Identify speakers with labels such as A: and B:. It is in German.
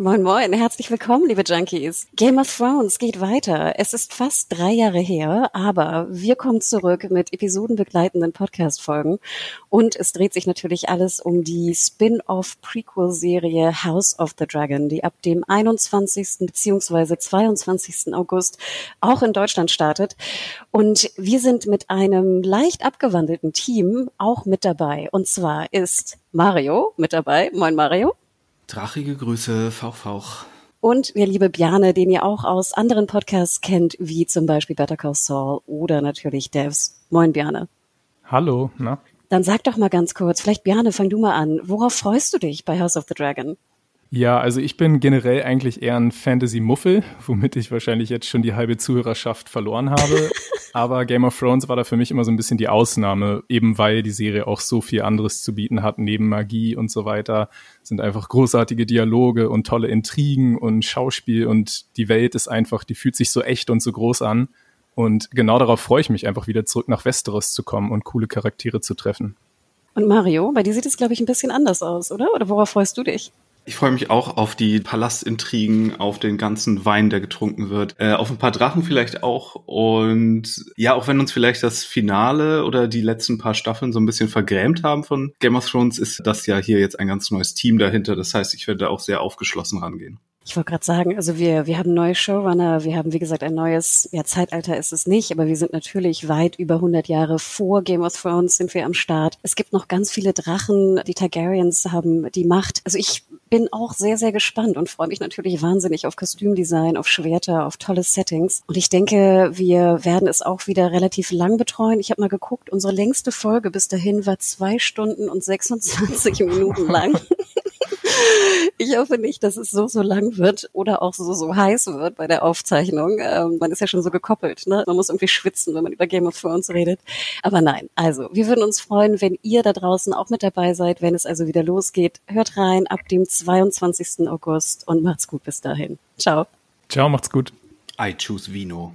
A: Moin Moin, herzlich willkommen, liebe Junkies. Game of Thrones geht weiter. Es ist fast drei Jahre her, aber wir kommen zurück mit episodenbegleitenden Podcast-Folgen und es dreht sich natürlich alles um die Spin-off-Prequel-Serie House of the Dragon, die ab dem 21. bzw. 22. August auch in Deutschland startet. Und wir sind mit einem leicht abgewandelten Team auch mit dabei. Und zwar ist Mario mit dabei. Moin Mario.
B: Drachige Grüße, Fauch, Fauch.
A: Und der liebe Bjarne, den ihr auch aus anderen Podcasts kennt, wie zum Beispiel Better Call Saul oder natürlich Devs. Moin Bjarne.
C: Hallo, na?
A: Dann sag doch mal ganz kurz, vielleicht Bjarne, fang du mal an. Worauf freust du dich bei House of the Dragon?
C: Ja, also ich bin generell eigentlich eher ein Fantasy-Muffel, womit ich wahrscheinlich jetzt schon die halbe Zuhörerschaft verloren habe. Aber Game of Thrones war da für mich immer so ein bisschen die Ausnahme, eben weil die Serie auch so viel anderes zu bieten hat, neben Magie und so weiter. Sind einfach großartige Dialoge und tolle Intrigen und Schauspiel und die Welt ist einfach, die fühlt sich so echt und so groß an. Und genau darauf freue ich mich einfach wieder zurück nach Westeros zu kommen und coole Charaktere zu treffen.
A: Und Mario, bei dir sieht es, glaube ich, ein bisschen anders aus, oder? Oder worauf freust du dich?
B: Ich freue mich auch auf die Palastintrigen, auf den ganzen Wein, der getrunken wird, äh, auf ein paar Drachen vielleicht auch. Und ja, auch wenn uns vielleicht das Finale oder die letzten paar Staffeln so ein bisschen vergrämt haben von Game of Thrones, ist das ja hier jetzt ein ganz neues Team dahinter. Das heißt, ich werde da auch sehr aufgeschlossen rangehen.
A: Ich wollte gerade sagen, also wir, wir haben neue Showrunner, wir haben wie gesagt ein neues, ja Zeitalter ist es nicht, aber wir sind natürlich weit über 100 Jahre vor Game of Thrones sind wir am Start. Es gibt noch ganz viele Drachen, die Targaryens haben die Macht. Also ich bin auch sehr, sehr gespannt und freue mich natürlich wahnsinnig auf Kostümdesign, auf Schwerter, auf tolle Settings. Und ich denke, wir werden es auch wieder relativ lang betreuen. Ich habe mal geguckt, unsere längste Folge bis dahin war zwei Stunden und 26 Minuten lang. Ich hoffe nicht, dass es so, so lang wird oder auch so, so heiß wird bei der Aufzeichnung. Ähm, man ist ja schon so gekoppelt, ne? Man muss irgendwie schwitzen, wenn man über Game of Thrones redet. Aber nein, also, wir würden uns freuen, wenn ihr da draußen auch mit dabei seid, wenn es also wieder losgeht. Hört rein ab dem 22. August und macht's gut bis dahin. Ciao.
C: Ciao, macht's gut.
B: I choose Vino.